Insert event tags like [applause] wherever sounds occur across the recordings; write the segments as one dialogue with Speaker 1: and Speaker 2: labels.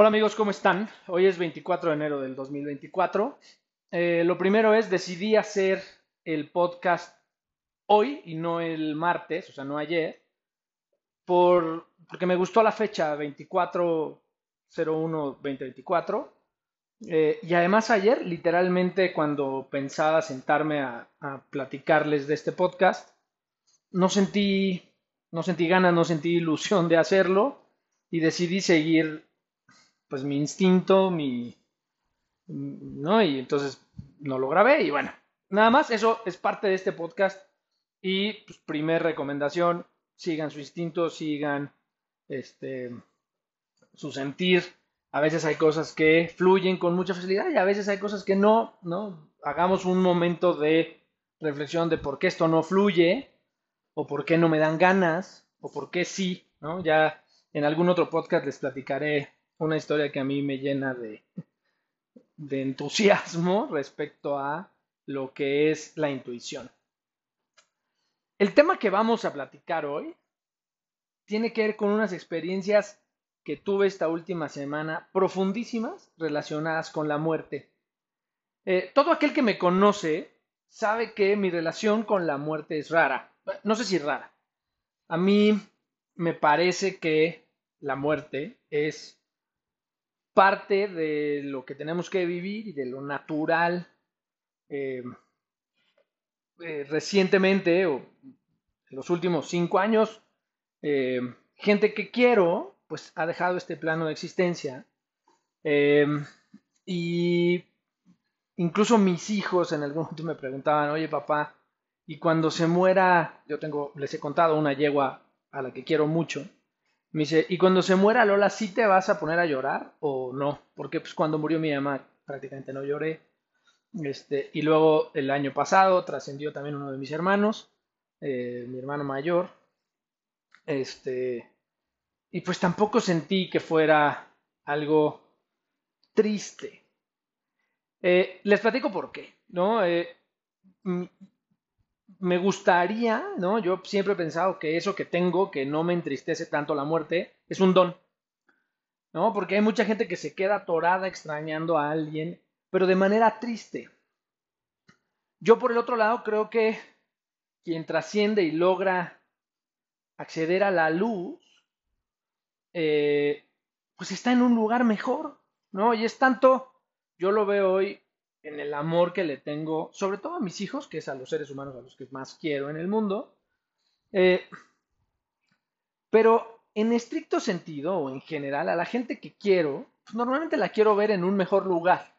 Speaker 1: Hola amigos, ¿cómo están? Hoy es 24 de enero del 2024. Eh, lo primero es, decidí hacer el podcast hoy y no el martes, o sea, no ayer, por, porque me gustó la fecha 24-01-2024. Eh, y además ayer, literalmente, cuando pensaba sentarme a, a, platicarles de este podcast, no sentí, no sentí ganas, no sentí ilusión de hacerlo y decidí seguir pues mi instinto, mi, ¿no? Y entonces no lo grabé y bueno, nada más, eso es parte de este podcast y pues primer recomendación, sigan su instinto, sigan este su sentir. A veces hay cosas que fluyen con mucha facilidad y a veces hay cosas que no, ¿no? Hagamos un momento de reflexión de por qué esto no fluye o por qué no me dan ganas o por qué sí, ¿no? Ya en algún otro podcast les platicaré una historia que a mí me llena de, de entusiasmo respecto a lo que es la intuición. El tema que vamos a platicar hoy tiene que ver con unas experiencias que tuve esta última semana profundísimas relacionadas con la muerte. Eh, todo aquel que me conoce sabe que mi relación con la muerte es rara. No sé si rara. A mí me parece que la muerte es parte de lo que tenemos que vivir y de lo natural. Eh, eh, recientemente, o en los últimos cinco años, eh, gente que quiero, pues ha dejado este plano de existencia. y incluso mis hijos en algún momento me preguntaban, oye papá, y cuando se muera, yo tengo, les he contado una yegua a la que quiero mucho, me dice, ¿y cuando se muera Lola, sí te vas a poner a llorar o no? Porque pues cuando murió mi mamá prácticamente no lloré. Este, y luego el año pasado trascendió también uno de mis hermanos, eh, mi hermano mayor. Este, y pues tampoco sentí que fuera algo triste. Eh, les platico por qué, ¿no? Eh, me gustaría, ¿no? Yo siempre he pensado que eso que tengo, que no me entristece tanto la muerte, es un don, ¿no? Porque hay mucha gente que se queda atorada extrañando a alguien, pero de manera triste. Yo por el otro lado creo que quien trasciende y logra acceder a la luz, eh, pues está en un lugar mejor, ¿no? Y es tanto, yo lo veo hoy en el amor que le tengo, sobre todo a mis hijos, que es a los seres humanos a los que más quiero en el mundo. Eh, pero en estricto sentido o en general, a la gente que quiero, pues normalmente la quiero ver en un mejor lugar.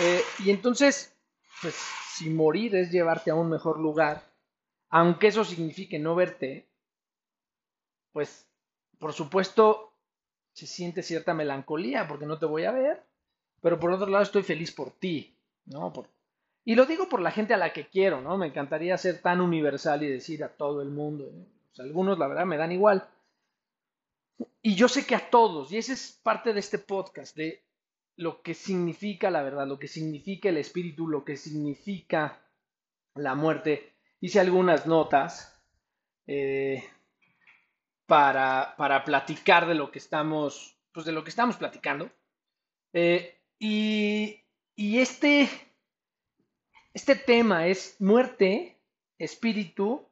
Speaker 1: Eh, y entonces, pues si morir es llevarte a un mejor lugar, aunque eso signifique no verte, pues por supuesto se siente cierta melancolía porque no te voy a ver, pero por otro lado estoy feliz por ti, ¿no? Y lo digo por la gente a la que quiero, ¿no? Me encantaría ser tan universal y decir a todo el mundo. ¿eh? algunos, la verdad, me dan igual. Y yo sé que a todos, y esa es parte de este podcast, de lo que significa la verdad, lo que significa el espíritu, lo que significa la muerte. Hice algunas notas eh, para, para platicar de lo que estamos, pues de lo que estamos platicando. Eh, y, este, este tema es muerte, espíritu,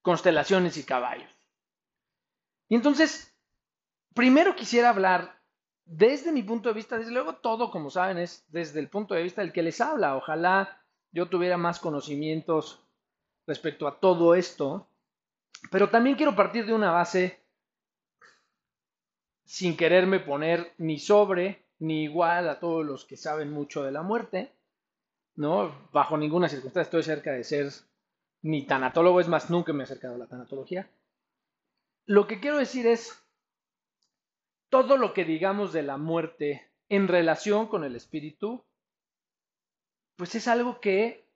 Speaker 1: constelaciones y caballos. Y entonces, primero quisiera hablar desde mi punto de vista, desde luego todo, como saben, es desde el punto de vista del que les habla. Ojalá yo tuviera más conocimientos respecto a todo esto, pero también quiero partir de una base sin quererme poner ni sobre ni igual a todos los que saben mucho de la muerte, ¿no? Bajo ninguna circunstancia estoy cerca de ser ni tanatólogo, es más, nunca me he acercado a la tanatología. Lo que quiero decir es, todo lo que digamos de la muerte en relación con el espíritu, pues es algo que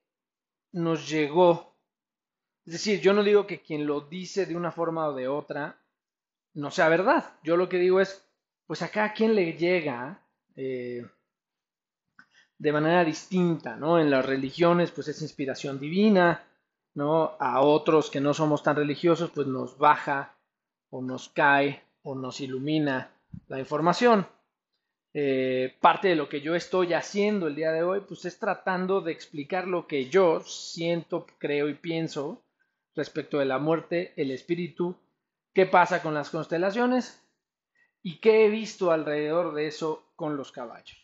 Speaker 1: nos llegó. Es decir, yo no digo que quien lo dice de una forma o de otra no sea verdad. Yo lo que digo es, pues a quien le llega eh, de manera distinta, ¿no? En las religiones, pues es inspiración divina, ¿no? A otros que no somos tan religiosos, pues nos baja o nos cae o nos ilumina la información. eh, parte de lo que yo estoy haciendo el día de hoy, pues es tratando de explicar lo que yo siento, creo y pienso respecto de la muerte, el espíritu, qué pasa con las constelaciones y qué he visto alrededor de eso con los caballos.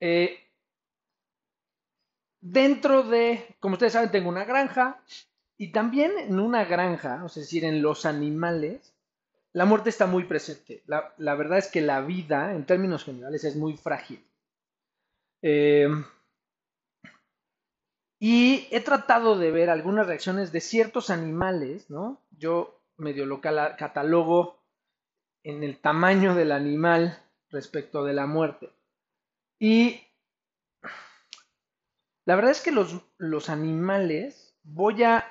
Speaker 1: Eh, dentro de, como ustedes saben, tengo una granja y también en una granja, es decir, en los animales, la muerte está muy presente. La, verdad es que la vida, en términos generales, es muy frágil. Eh, y he tratado de ver algunas reacciones de ciertos animales, ¿no? Yo medio lo catalogo en el tamaño del animal respecto de la muerte. Y la verdad es que los, los animales, voy a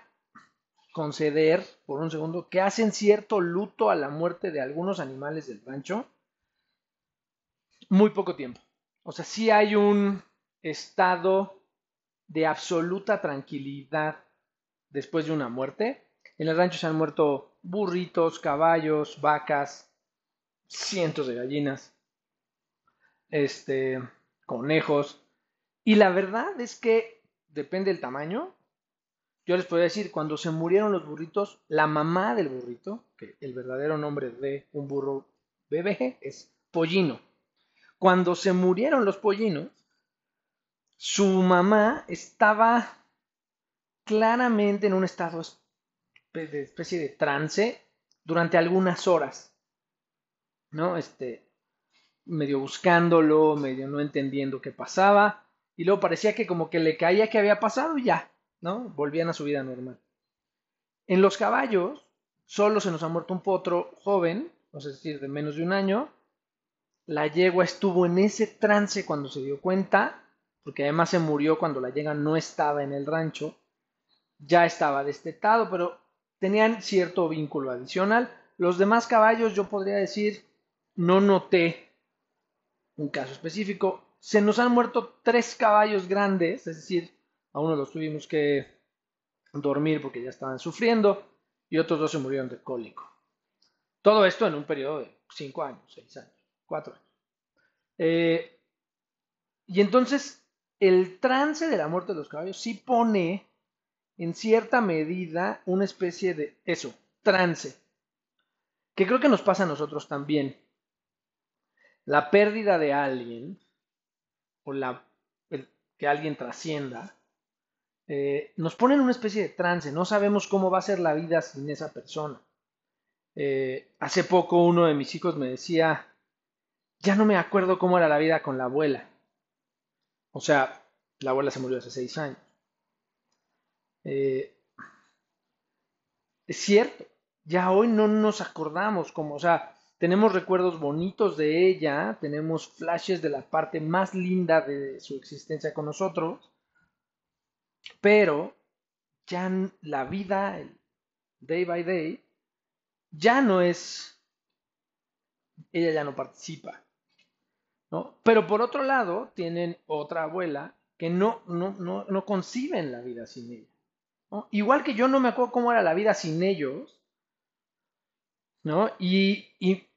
Speaker 1: conceder por un segundo que hacen cierto luto a la muerte de algunos animales del rancho muy poco tiempo. O sea, sí hay un estado de absoluta tranquilidad después de una muerte. En el rancho se han muerto burritos, caballos, vacas, cientos de gallinas, este, conejos. Y la verdad es que depende del tamaño, yo les puedo decir, cuando se murieron los burritos, la mamá del burrito, que el verdadero nombre de un burro bebé es pollino. Cuando se murieron los pollinos, su mamá estaba claramente en un estado de especie de trance durante algunas horas. ¿No? Este, medio buscándolo, medio no entendiendo qué pasaba. Y luego parecía que como que le caía que había pasado y ya, ¿no? Volvían a su vida normal. En los caballos, solo se nos ha muerto un potro joven, es decir, de menos de un año. La yegua estuvo en ese trance cuando se dio cuenta, porque además se murió cuando la yegua no estaba en el rancho. Ya estaba destetado, pero tenían cierto vínculo adicional. Los demás caballos, yo podría decir, no noté un caso específico. Se nos han muerto tres caballos grandes, es decir, a uno los tuvimos que dormir porque ya estaban sufriendo y otros dos se murieron de cólico. Todo esto en un periodo de 5 años, 6 años, 4 años. Eh, y entonces el trance de la muerte de los caballos sí pone en cierta medida una especie de eso, trance, que creo que nos pasa a nosotros también. La pérdida de alguien o la, que alguien trascienda eh, nos pone en una especie de trance, no sabemos cómo va a ser la vida sin esa persona. Eh, hace poco uno de mis hijos me decía, ya no me acuerdo cómo era la vida con la abuela. O sea, la abuela se murió hace seis años. Eh, es cierto, ya hoy no nos acordamos como, o sea, tenemos recuerdos bonitos de ella, tenemos flashes de la parte más linda de su existencia con nosotros, pero ya la vida, day by day, ya no es, ella ya no participa. ¿no? Pero por otro lado, tienen otra abuela que no, no, no, no conciben la vida sin ella. Igual que yo no me acuerdo cómo era la vida sin ellos, ¿no? Y, y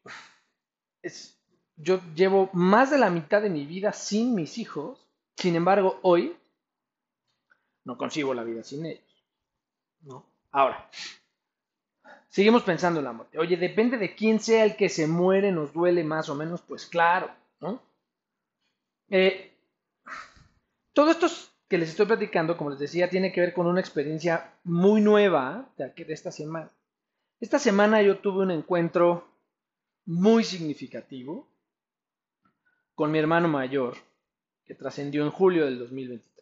Speaker 1: yo llevo más de la mitad de mi vida sin mis hijos, sin embargo, hoy no consigo la vida sin ellos. ¿no? Ahora, seguimos pensando en la muerte. Oye, depende de quién sea el que se muere, nos duele más o menos, pues claro, ¿no? Eh, todo esto que les estoy platicando, como les decía, tiene que ver con una experiencia muy nueva de esta semana. Esta semana yo tuve un encuentro muy significativo con mi hermano mayor, que trascendió en julio del 2023.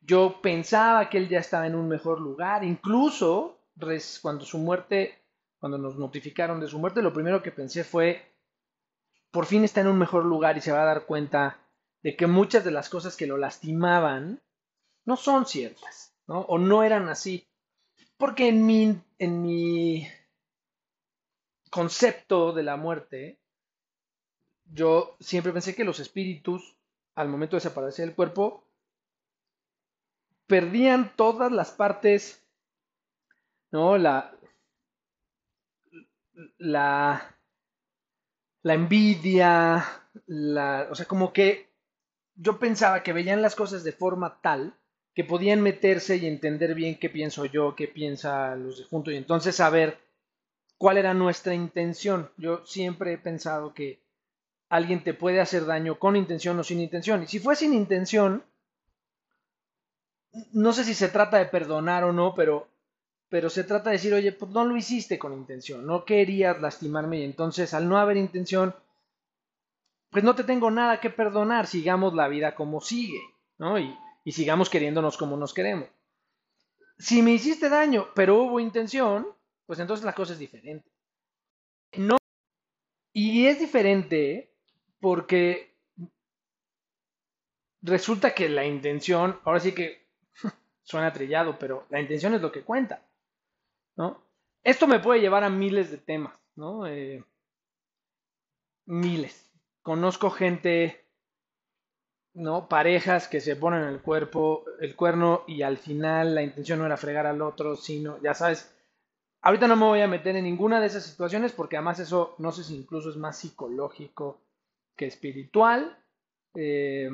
Speaker 1: Yo pensaba que él ya estaba en un mejor lugar, incluso cuando su muerte, cuando nos notificaron de su muerte, lo primero que pensé fue, por fin está en un mejor lugar y se va a dar cuenta de que muchas de las cosas que lo lastimaban no son ciertas, ¿no? O no eran así. Porque en mi, en mi concepto de la muerte, yo siempre pensé que los espíritus, al momento de separarse del cuerpo, perdían todas las partes, ¿no? La, la, la envidia, la, o sea, como que yo pensaba que veían las cosas de forma tal que podían meterse y entender bien qué pienso yo, qué piensa los de junto y entonces saber cuál era nuestra intención. Yo siempre he pensado que alguien te puede hacer daño con intención o sin intención. Y si fue sin intención, no sé si se trata de perdonar o no, pero, pero se trata de decir, oye, pues no lo hiciste con intención, no querías lastimarme y entonces al no haber intención, pues no te tengo nada que perdonar, sigamos la vida como sigue, ¿no? Y, y sigamos queriéndonos como nos queremos. Si me hiciste daño, pero hubo intención, pues entonces la cosa es diferente. No, y es diferente porque resulta que la intención, ahora sí que [laughs] suena trillado, pero la intención es lo que cuenta, ¿no? Esto me puede llevar a miles de temas, ¿no? Eh, miles. Conozco gente, ¿no? Parejas que se ponen el cuerpo, el cuerno y al final la intención no era fregar al otro, sino, ya sabes, ahorita no me voy a meter en ninguna de esas situaciones porque además eso, no sé si incluso es más psicológico que espiritual. Eh,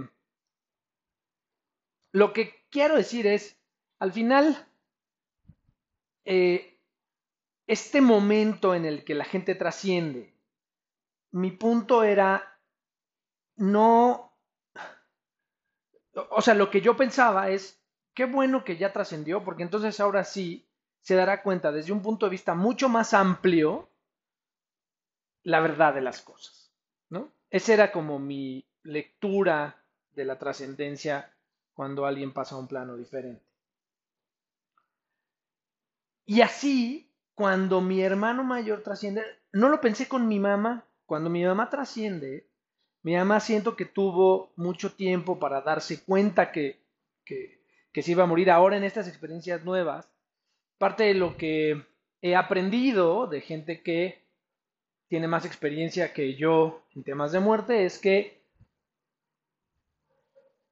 Speaker 1: lo que quiero decir es, al final, eh, este momento en el que la gente trasciende, mi punto era no, o sea, lo que yo pensaba es, qué bueno que ya trascendió, porque entonces ahora sí se dará cuenta desde un punto de vista mucho más amplio la verdad de las cosas, ¿no? Esa era como mi lectura de la trascendencia cuando alguien pasa a un plano diferente. Y así, cuando mi hermano mayor trasciende, no lo pensé con mi mamá, cuando mi mamá trasciende, mi mamá siento que tuvo mucho tiempo para darse cuenta que, que, que se iba a morir ahora en estas experiencias nuevas. Parte de lo que he aprendido de gente que tiene más experiencia que yo en temas de muerte es que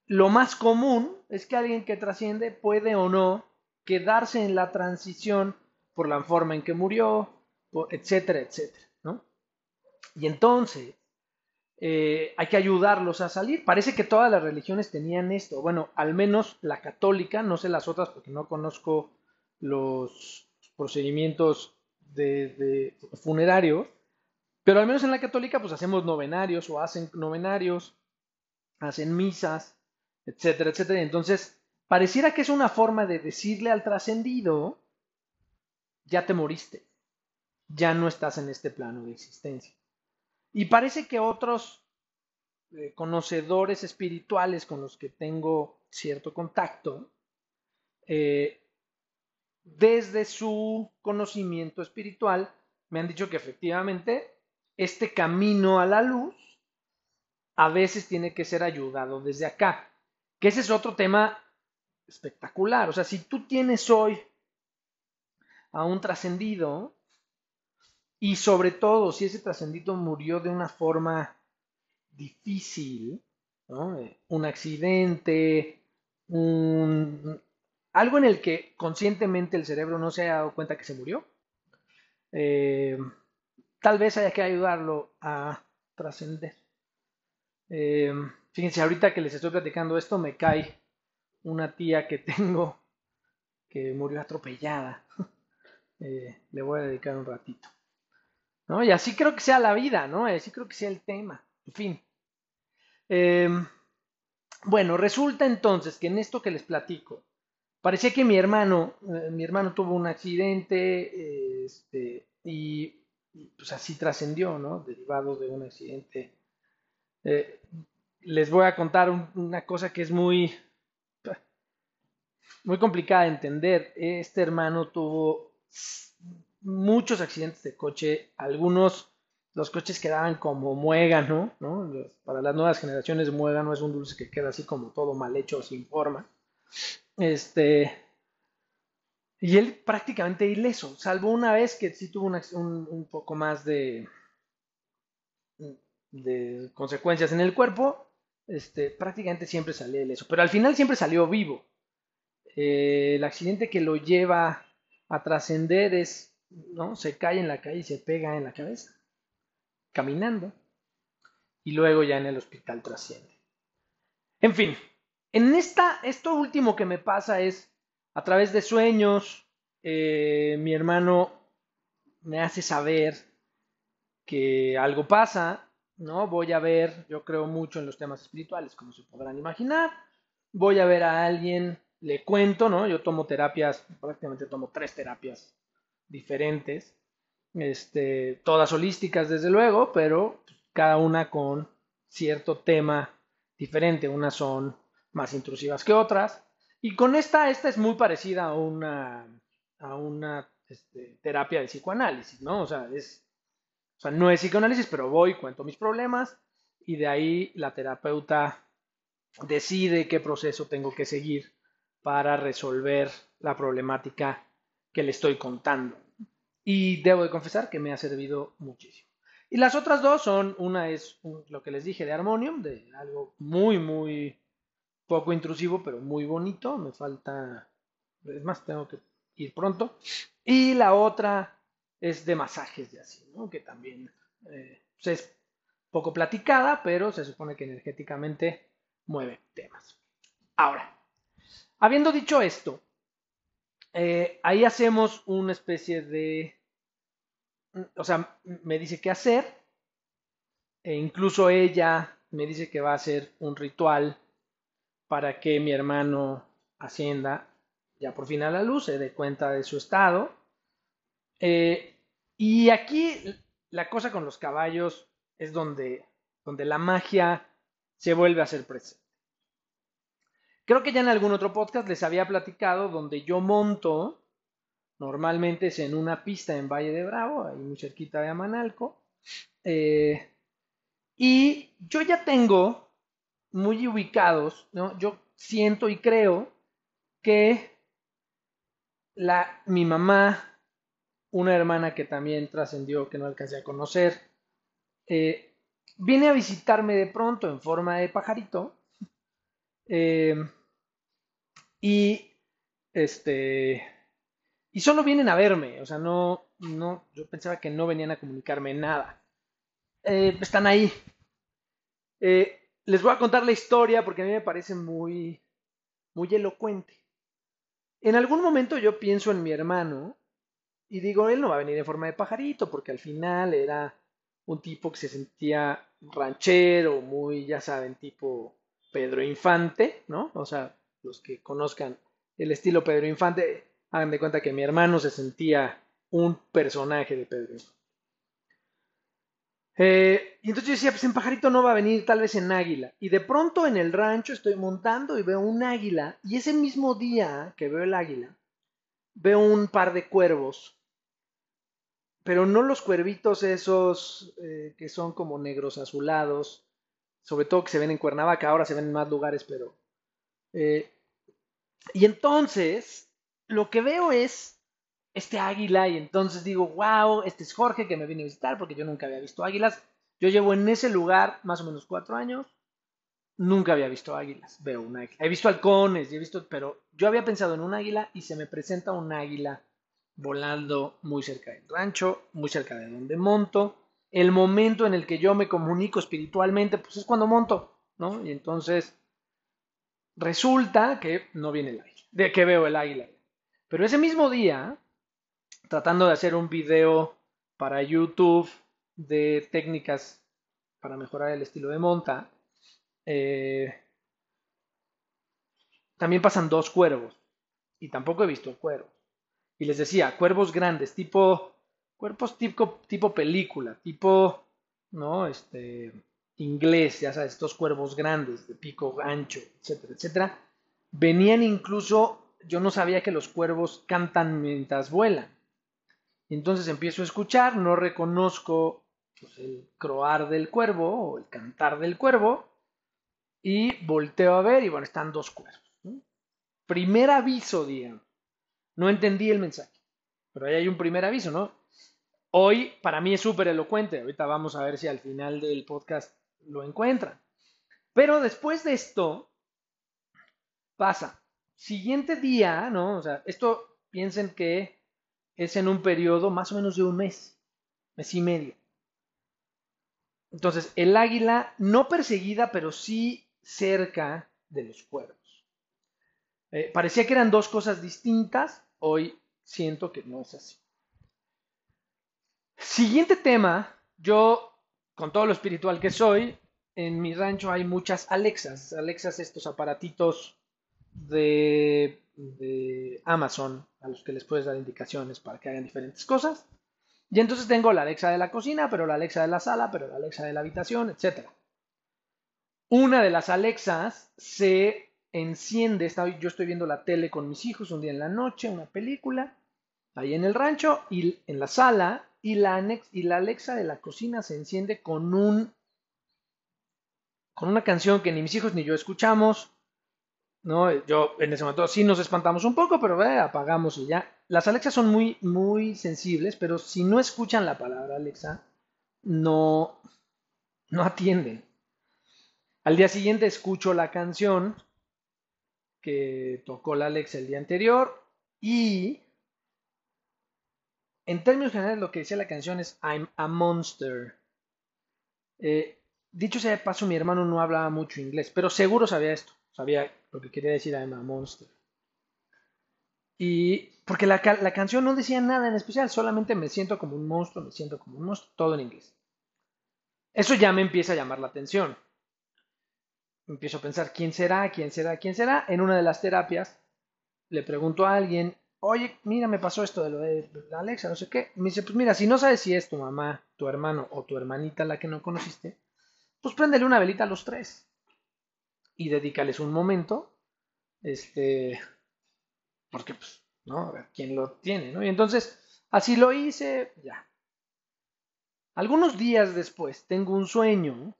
Speaker 1: lo más común es que alguien que trasciende puede o no quedarse en la transición por la forma en que murió, etcétera, etcétera. ¿no? Y entonces eh, hay que ayudarlos a salir. Parece que todas las religiones tenían esto. Bueno, al menos la católica, no sé las otras porque no conozco los procedimientos de, funerarios, pero al menos en la católica pues hacemos novenarios o hacen novenarios, hacen misas, etcétera, etcétera. Entonces, pareciera que es una forma de decirle al trascendido, ya te moriste, ya no estás en este plano de existencia. Y parece que otros eh, conocedores espirituales con los que tengo cierto contacto, eh, desde su conocimiento espiritual, me han dicho que efectivamente este camino a la luz a veces tiene que ser ayudado desde acá. Que ese es otro tema espectacular. O sea, si tú tienes hoy a un trascendido y sobre todo si ese trascendido murió de una forma difícil, eh, un accidente, algo en el que conscientemente el cerebro no se haya dado cuenta que se murió, eh, tal vez haya que ayudarlo a trascender. Eh, fíjense, ahorita que les estoy platicando esto, me cae una tía que tengo que murió atropellada. [laughs] Eh, le voy a dedicar un ratito. ¿No? Y así creo que sea la vida, ¿no? Así creo que sea el tema. En fin. Bueno, resulta entonces que en esto que les platico, parecía que mi hermano, eh, mi hermano tuvo un accidente, este, y pues así trascendió, ¿no? Derivado de un accidente. Eh, les voy a contar una cosa que es muy, muy complicada de entender. Este hermano tuvo muchos accidentes de coche, algunos los coches quedaban como muégano, ¿no? Para las nuevas generaciones muégano es un dulce que queda así como todo mal hecho, sin forma. Este, y él prácticamente ileso, salvo una vez que sí tuvo un, poco más de, consecuencias en el cuerpo, este, prácticamente siempre salió ileso, pero al final siempre salió vivo. Eh, el accidente que lo lleva a trascender es, ¿no? Se cae en la calle y se pega en la cabeza, caminando. y luego ya en el hospital trasciende. En fin, en esta, esto último que me pasa es a través de sueños, eh, mi hermano me hace saber que algo pasa, ¿no? Voy a ver, yo creo mucho en los temas espirituales, como se podrán imaginar. Voy a ver a alguien, le cuento, ¿no? Yo tomo terapias, prácticamente tomo tres terapias diferentes, este, todas holísticas desde luego, pero cada una con cierto tema diferente. Unas son más intrusivas que otras. Y con esta, esta es muy parecida a una, a una este, terapia de psicoanálisis, ¿no? O sea, es, o sea, no es psicoanálisis, pero voy, cuento mis problemas y de ahí la terapeuta decide qué proceso tengo que seguir para resolver la problemática que le estoy contando. Y debo de confesar que me ha servido muchísimo. Y las otras dos son, una es lo que les dije de Harmonium, de algo muy, muy poco intrusivo, pero muy bonito. Me falta, es más, tengo que ir pronto. Y la otra es de masajes de así, ¿no? que también eh, pues es poco platicada, pero se supone que energéticamente mueve temas. Ahora, habiendo dicho esto, eh, ahí hacemos una especie de o sea, me dice qué hacer, e incluso ella me dice que va a hacer un ritual para que mi hermano ascienda ya por fin a la luz, se dé cuenta de su estado. Eh, y aquí la cosa con los caballos es donde, donde la magia se vuelve a ser presente. Creo que ya en algún otro podcast les había platicado donde yo monto Normalmente es en una pista en Valle de Bravo, ahí muy cerquita de Amanalco. Eh, y yo ya tengo muy ubicados, ¿no? Yo siento y creo que la, mi mamá, una hermana que también trascendió, que no alcancé a conocer, eh, viene a visitarme de pronto en forma de pajarito. [laughs] Eh, y este y solo vienen a verme, o sea, no, no, yo pensaba que no venían a comunicarme nada. Eh, están ahí. Eh, les voy a contar la historia porque a mí me parece muy, muy elocuente. En algún momento yo pienso en mi hermano y digo, él no va a venir en forma de pajarito porque al final era un tipo que se sentía ranchero, muy, ya saben, tipo Pedro Infante, ¿no? O sea, los que conozcan el estilo Pedro Infante, Hagan de cuenta que mi hermano se sentía un personaje de Pedro. Eh, y entonces yo decía, pues en pajarito no va a venir, tal vez en águila. Y de pronto en el rancho estoy montando y veo un águila. Y ese mismo día que veo el águila, veo un par de cuervos. Pero no los cuervitos esos eh, que son como negros azulados. Sobre todo que se ven en Cuernavaca, ahora se ven en más lugares, pero... Eh, y entonces lo que veo es este águila y entonces digo, wow, este es Jorge que me viene a visitar porque yo nunca había visto águilas. Yo llevo en ese lugar más o menos cuatro años, nunca había visto águilas. Veo un águila. He visto halcones, he visto, pero yo había pensado en un águila y se me presenta un águila volando muy cerca del rancho, muy cerca de donde monto. El momento en el que yo me comunico espiritualmente, pues es cuando monto, ¿no? Y entonces resulta que no viene el águila, de que veo el águila. Pero ese mismo día, tratando de hacer un video para YouTube de técnicas para mejorar el estilo de monta, eh, también pasan dos cuervos. Y tampoco he visto cuervos. Y les decía, cuervos grandes, tipo, cuerpos tipo, tipo película, tipo, ¿no? Este, inglés, ya sabes, estos cuervos grandes, de pico ancho, etcétera, etcétera. Venían incluso yo no sabía que los cuervos cantan mientras vuelan. Entonces empiezo a escuchar, no reconozco pues, el croar del cuervo o el cantar del cuervo y volteo a ver y bueno, están dos cuervos. Primer aviso, digamos. No entendí el mensaje, pero ahí hay un primer aviso, ¿no? Hoy para mí es súper elocuente, ahorita vamos a ver si al final del podcast lo encuentran. Pero después de esto pasa siguiente día, ¿no? O sea, esto piensen que es en un periodo más o menos de un mes, mes y medio. Entonces, el águila no perseguida, pero sí cerca de los cuervos. Eh, parecía que eran dos cosas distintas, hoy siento que no es así. Siguiente tema, yo, con todo lo espiritual que soy, en mi rancho hay muchas Alexas. Alexas, estos aparatitos de, de Amazon a los que les puedes dar indicaciones para que hagan diferentes cosas. Y entonces tengo la Alexa de la cocina, pero la Alexa de la sala, pero la Alexa de la habitación, etc. Una de las Alexas se enciende, yo estoy viendo la tele con mis hijos un día en la noche, una película, ahí en el rancho, y en la sala, y la, y la Alexa de la cocina se enciende con un con una canción que ni mis hijos ni yo escuchamos, ¿no? Yo en ese momento sí nos espantamos un poco, pero eh, apagamos y ya. Las Alexas son muy, muy sensibles, pero si no escuchan la palabra Alexa, no, no atienden. Al día siguiente escucho la canción que tocó la Alexa el día anterior y en términos generales lo que decía la canción es I'm a monster. Eh, dicho sea de paso, mi hermano no hablaba mucho inglés, pero seguro sabía esto. Sabía lo que quería decir I'm a monster. Y porque la, canción no decía nada en especial, solamente me siento como un monstruo, me siento como un monstruo, todo en inglés. Eso ya me empieza a llamar la atención. Empiezo a pensar, ¿quién será? ¿Quién será? ¿Quién será? En una de las terapias le pregunto a alguien, oye, mira, me pasó esto de lo de Alexa, no sé qué. Me dice, pues mira, si no sabes si es tu mamá, tu hermano o tu hermanita la que no conociste, pues préndele una velita a los tres y dedícales un momento, este, porque pues, ¿no? A ver quién lo tiene, ¿no? Y entonces, así lo hice, ya. Algunos días después tengo un sueño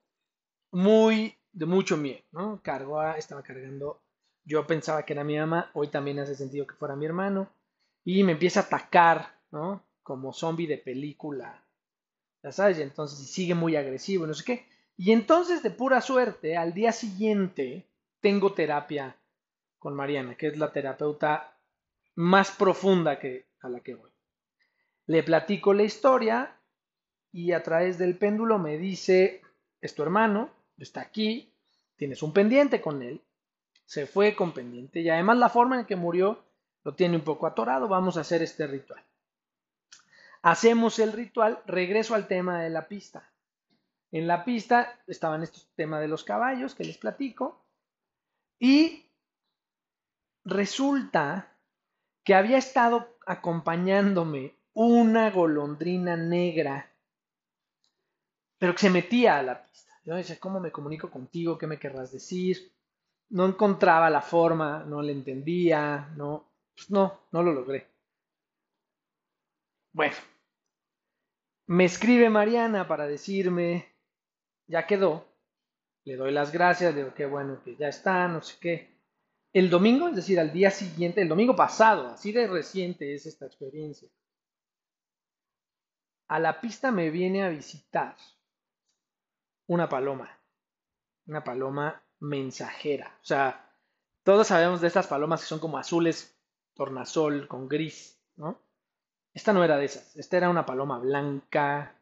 Speaker 1: muy, de mucho miedo, ¿no? Cargo estaba cargando, yo pensaba que era mi mamá, hoy también hace sentido que fuera mi hermano, y me empieza a atacar, ¿no? Como zombie de película, ya sabes, y entonces sigue muy agresivo, no sé qué. Y entonces, de pura suerte, al día siguiente tengo terapia con Mariana, que es la terapeuta más profunda que a la que voy. Le platico la historia y a través del péndulo me dice, es tu hermano, está aquí, tienes un pendiente con él, se fue con pendiente y además la forma en que murió lo tiene un poco atorado, vamos a hacer este ritual. Hacemos el ritual, regreso al tema de la pista. En la pista estaban estos temas de los caballos que les platico. Y resulta que había estado acompañándome una golondrina negra, pero que se metía a la pista. Yo decía, ¿cómo me comunico contigo? ¿Qué me querrás decir? No encontraba la forma, no le entendía, no, pues no, no lo logré. Bueno, me escribe Mariana para decirme ya quedó, le doy las gracias, digo qué bueno que ya está, no sé qué. El domingo, es decir, al día siguiente, el domingo pasado, así de reciente es esta experiencia, a la pista me viene a visitar una paloma, una paloma mensajera. O sea, todos sabemos de estas palomas que son como azules, tornasol, con gris, ¿no? Esta no era de esas, esta era una paloma blanca,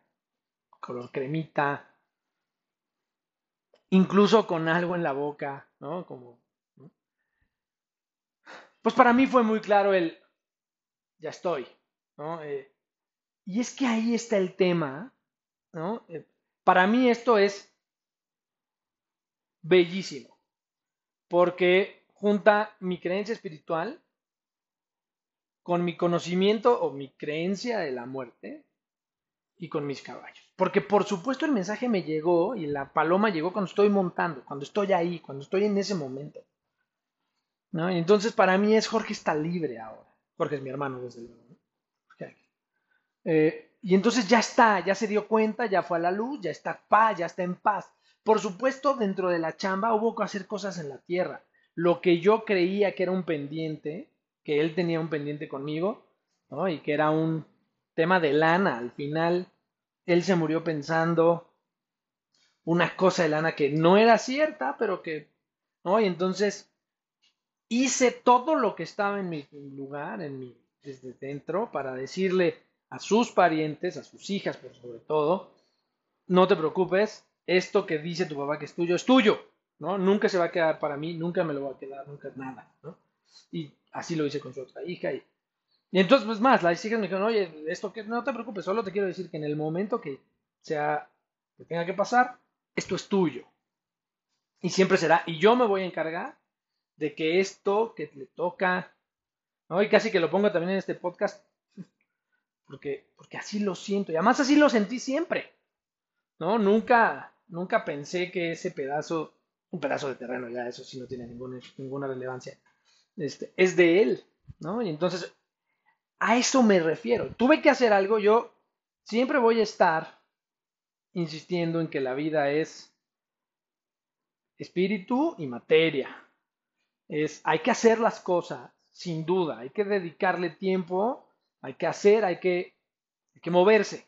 Speaker 1: color cremita, incluso con algo en la boca, ¿no? Pues para mí fue muy claro el, ya estoy, ¿no? Eh, y es que ahí está el tema, ¿no? Eh, para mí esto es bellísimo, porque junta mi creencia espiritual con mi conocimiento o mi creencia de la muerte y con mis caballos. Porque por supuesto el mensaje me llegó y la paloma llegó cuando estoy montando, cuando estoy ahí, cuando estoy en ese momento. ¿no? Entonces para mí es Jorge está libre ahora. Jorge es mi hermano, desde luego. Eh, y entonces ya está, ya se dio cuenta, ya fue a la luz, ya está paz, ya está en paz. Por supuesto, dentro de la chamba hubo que hacer cosas en la tierra. Lo que yo creía que era un pendiente, que él tenía un pendiente conmigo, ¿no? y que era un tema de lana, al final él se murió pensando una cosa de lana que no era cierta, pero que, ¿no? Y entonces hice todo lo que estaba en mi lugar, en mi, desde dentro, para decirle a sus parientes, a sus hijas, por sobre todo, no te preocupes, esto que dice tu papá que es tuyo, es tuyo, ¿no? Nunca se va a quedar para mí, nunca me lo va a quedar, nunca nada, ¿no? Y así lo hice con su otra hija y, y entonces, pues más, las hijas me dijeron, oye, esto que no te preocupes, solo te quiero decir que en el momento que sea, que tenga que pasar, esto es tuyo. Y siempre será, y yo me voy a encargar de que esto que le toca, ¿no? y casi que lo pongo también en este podcast, porque, porque así lo siento, y además así lo sentí siempre, ¿no? Nunca, nunca pensé que ese pedazo, un pedazo de terreno, ya eso sí no tiene ninguna, ninguna relevancia, este, es de él, ¿no? Y entonces, a eso me refiero. Tuve que hacer algo, yo siempre voy a estar insistiendo en que la vida es espíritu y materia. Es, hay que hacer las cosas, sin duda, hay que dedicarle tiempo, hay que hacer, hay que, hay que moverse,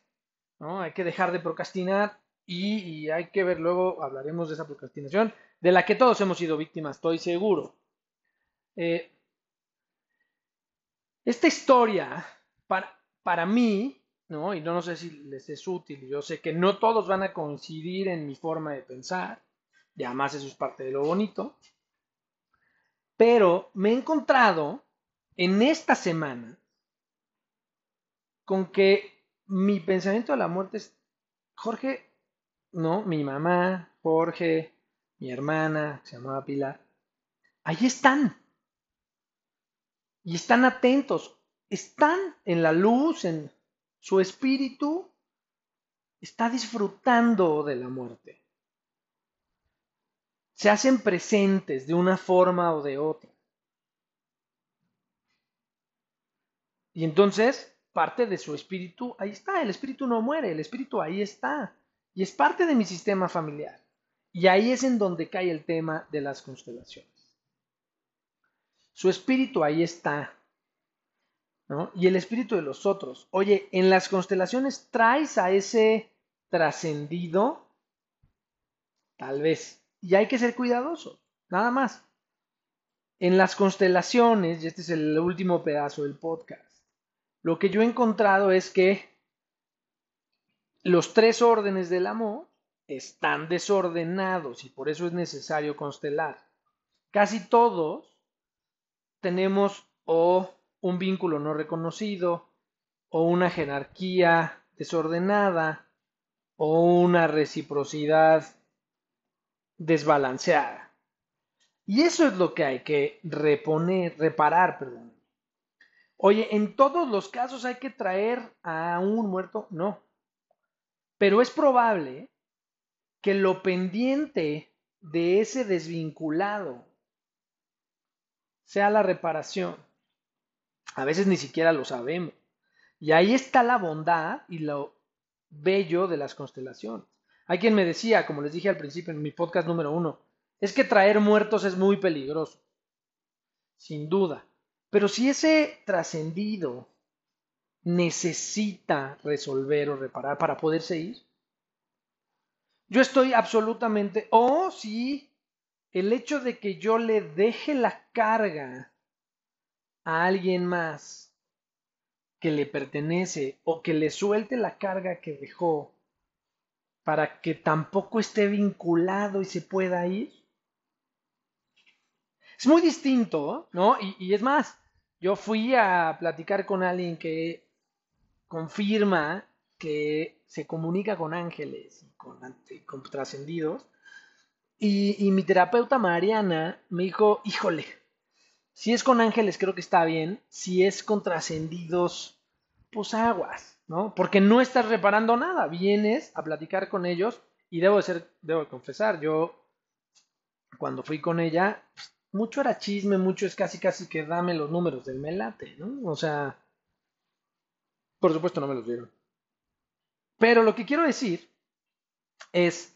Speaker 1: ¿no? Hay que dejar de procrastinar y, hay que ver, luego hablaremos de esa procrastinación, de la que todos hemos sido víctimas, estoy seguro. Eh, esta historia, para, para mí, ¿no? Y no, sé si les es útil, yo sé que no todos van a coincidir en mi forma de pensar, y además eso es parte de lo bonito. Pero me he encontrado en esta semana con que mi pensamiento de la muerte es, Jorge, no, mi mamá, Jorge, mi hermana, se llamaba Pilar, ahí están. Y están atentos, están en la luz, en su espíritu, está disfrutando de la muerte se hacen presentes de una forma o de otra. Y entonces, parte de su espíritu, ahí está, el espíritu no muere, el espíritu ahí está. Y es parte de mi sistema familiar. Y ahí es en donde cae el tema de las constelaciones. Su espíritu ahí está. ¿no? Y el espíritu de los otros. Oye, en las constelaciones traes a ese trascendido, tal vez, y hay que ser cuidadosos, nada más. En las constelaciones, y este es el último pedazo del podcast, lo que yo he encontrado es que los tres órdenes del amor están desordenados y por eso es necesario constelar. Casi todos tenemos o un vínculo no reconocido, o una jerarquía desordenada, o una reciprocidad desbalanceada. Y eso es lo que hay que reponer, reparar, perdón. Oye, en todos los casos hay que traer a un muerto, no. Pero es probable que lo pendiente de ese desvinculado sea la reparación. A veces ni siquiera lo sabemos. Y ahí está la bondad y lo bello de las constelaciones. Hay quien me decía, como les dije al principio en mi podcast número uno, es que traer muertos es muy peligroso. Sin duda. Pero si ese trascendido necesita resolver o reparar para poderse ir, yo estoy absolutamente, o si el hecho de que yo le deje la carga a alguien más que le pertenece o que le suelte la carga que dejó para que tampoco esté vinculado y se pueda ir. Es muy distinto, ¿no? Y, es más, yo fui a platicar con alguien que confirma que se comunica con ángeles y con, con trascendidos. Y, mi terapeuta Mariana me dijo, híjole, si es con ángeles creo que está bien, si es con trascendidos, pues aguas. ¿no? Porque no estás reparando nada, vienes a platicar con ellos y debo de ser, debo de confesar, yo cuando fui con ella, mucho era chisme, mucho es casi casi que dame los números del melate, ¿no? O sea, por supuesto no me los dieron. Pero lo que quiero decir es,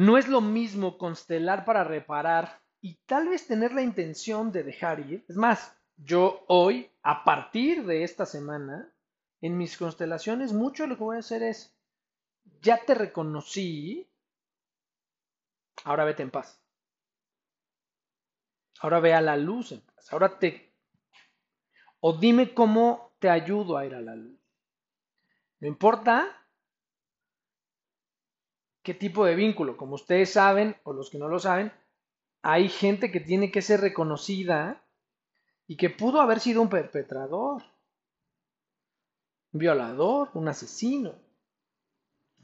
Speaker 1: no es lo mismo constelar para reparar y tal vez tener la intención de dejar ir. Es más, yo hoy, a partir de esta semana, en mis constelaciones, mucho lo que voy a hacer es, ya te reconocí, ahora vete en paz. Ahora ve a la luz en paz. Ahora te... O dime cómo te ayudo a ir a la luz. No importa qué tipo de vínculo. Como ustedes saben, o los que no lo saben, hay gente que tiene que ser reconocida y que pudo haber sido un perpetrador, un violador, un asesino,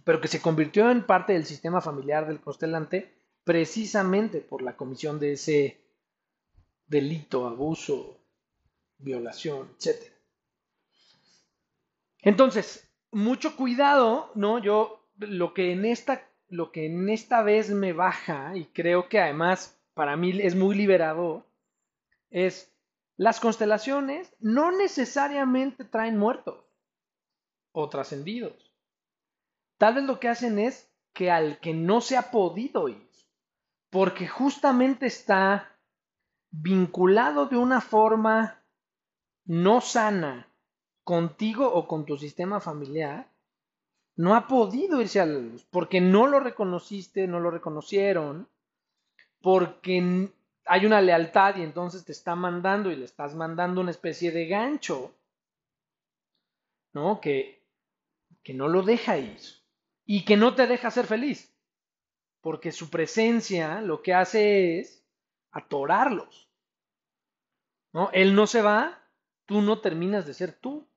Speaker 1: pero que se convirtió en parte del sistema familiar del constelante precisamente por la comisión de ese delito, abuso, violación, etc. Entonces, mucho cuidado, ¿no? Yo lo que en esta lo que en esta vez me baja y creo que además para mí es muy liberador es las constelaciones no necesariamente traen muertos o trascendidos. Tal vez lo que hacen es que al que no se ha podido ir, porque justamente está vinculado de una forma no sana contigo o con tu sistema familiar, no ha podido irse a la luz, porque no lo reconociste, no lo reconocieron, porque hay una lealtad y entonces te está mandando y le estás mandando una especie de gancho, ¿no? Que, que no lo deja ir y que no te deja ser feliz, porque su presencia lo que hace es atorarlos, ¿no? Él no se va, tú no terminas de ser tú.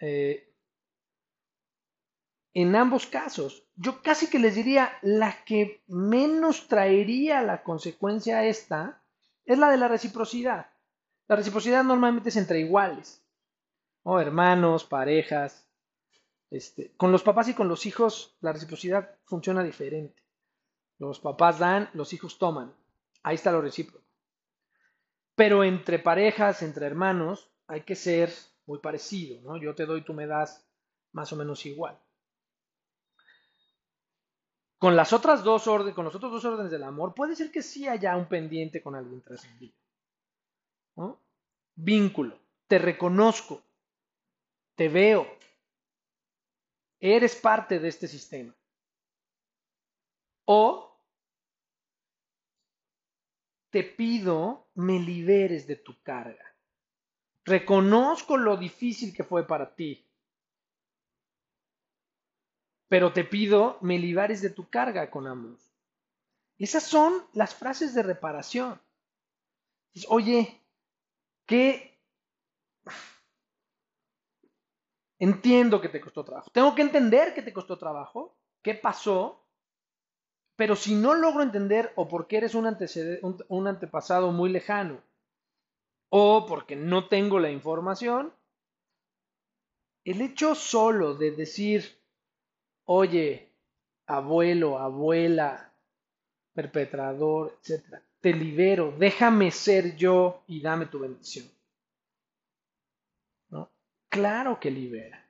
Speaker 1: Eh, en ambos casos, yo casi que les diría, la que menos traería la consecuencia esta es la de la reciprocidad. La reciprocidad normalmente es entre iguales, o hermanos, parejas. Este, con los papás y con los hijos la reciprocidad funciona diferente. Los papás dan, los hijos toman. Ahí está lo recíproco. Pero entre parejas, entre hermanos, hay que ser muy parecido, ¿no? Yo te doy, tú me das más o menos igual. Con las otras dos órdenes, con los otros dos órdenes del amor, puede ser que sí haya un pendiente con algún trascendido. ¿no? Vínculo, te reconozco, te veo, eres parte de este sistema. O te pido me liberes de tu carga. Reconozco lo difícil que fue para ti pero te pido me liberes de tu carga con amor. Esas son las frases de reparación. Oye, ¿qué? Entiendo que te costó trabajo. Tengo que entender que te costó trabajo, qué pasó, pero si no logro entender o porque eres un antepasado muy lejano o porque no tengo la información, el hecho solo de decir, oye, abuelo, abuela, perpetrador, etc. Te libero, déjame ser yo y dame tu bendición. ¿No? Claro que libera.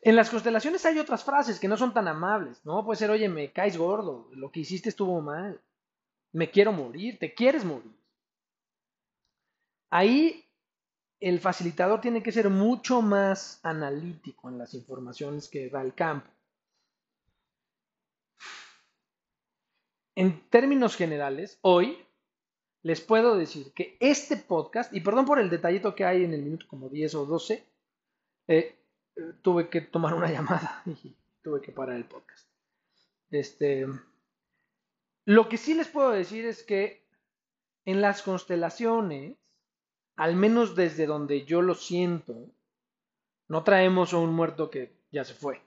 Speaker 1: En las constelaciones hay otras frases que no son tan amables, ¿no? Puede ser, oye, me caes gordo, lo que hiciste estuvo mal, me quiero morir, te quieres morir. Ahí el facilitador tiene que ser mucho más analítico en las informaciones que da el campo. En términos generales, hoy les puedo decir que este podcast, y perdón por el detallito que hay en el minuto como 10 o 12, eh, tuve que tomar una [laughs] llamada y tuve que parar el podcast. Este, lo que sí les puedo decir es que en las constelaciones, al menos desde donde yo lo siento, no traemos a un muerto que ya se fue.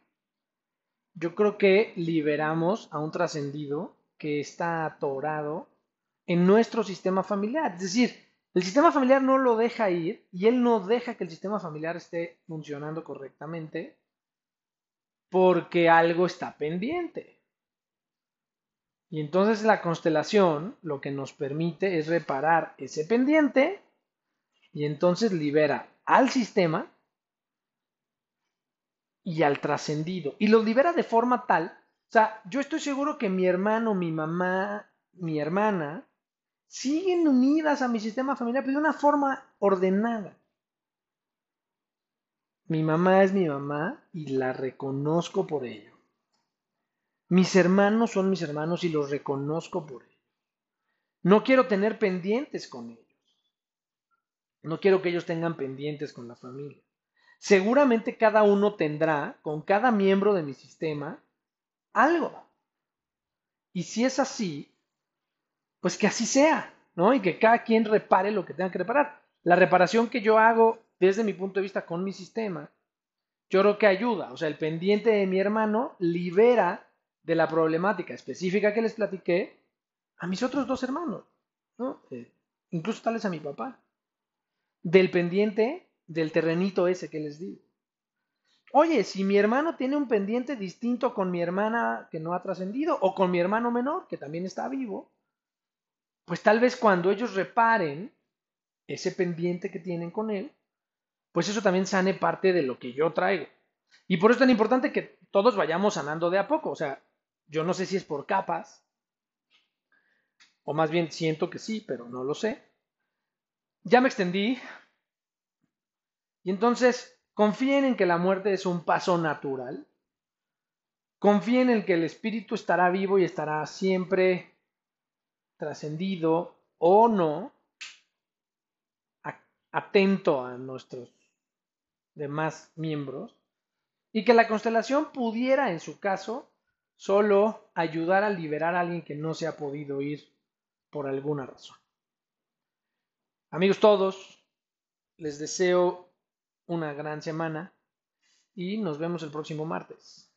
Speaker 1: Yo creo que liberamos a un trascendido que está atorado en nuestro sistema familiar. Es decir, el sistema familiar no lo deja ir y él no deja que el sistema familiar esté funcionando correctamente porque algo está pendiente. Y entonces la constelación lo que nos permite es reparar ese pendiente y entonces libera al sistema y al trascendido. Y lo libera de forma tal o sea, yo estoy seguro que mi hermano, mi mamá, mi hermana siguen unidas a mi sistema familiar, pero de una forma ordenada. Mi mamá es mi mamá y la reconozco por ello. Mis hermanos son mis hermanos y los reconozco por ello. No quiero tener pendientes con ellos. No quiero que ellos tengan pendientes con la familia. seguramente cada uno tendrá con cada miembro de mi sistema algo. Y si es así, pues que así sea, ¿no? Y que cada quien repare lo que tenga que reparar. La reparación que yo hago desde mi punto de vista con mi sistema, yo creo que ayuda. O sea, el pendiente de mi hermano libera de la problemática específica que les platiqué a mis otros dos hermanos, ¿no? Eh, incluso tales a mi papá. Del pendiente del terrenito ese que les digo. Oye, si mi hermano tiene un pendiente distinto con mi hermana que no ha trascendido o con mi hermano menor que también está vivo, pues tal vez cuando ellos reparen ese pendiente que tienen con él, pues eso también sane parte de lo que yo traigo. Y por eso es tan importante que todos vayamos sanando de a poco. O sea, yo no sé si es por capas, o más bien siento que sí, pero no lo sé. Ya me extendí. Y entonces, confíen en que la muerte es un paso natural. Confíen en que el espíritu estará vivo y estará siempre trascendido o no, atento a nuestros demás miembros, y que la constelación pudiera, en su caso, solo ayudar a liberar a alguien que no se ha podido ir por alguna razón. Amigos todos, les deseo una gran semana y nos vemos el próximo martes.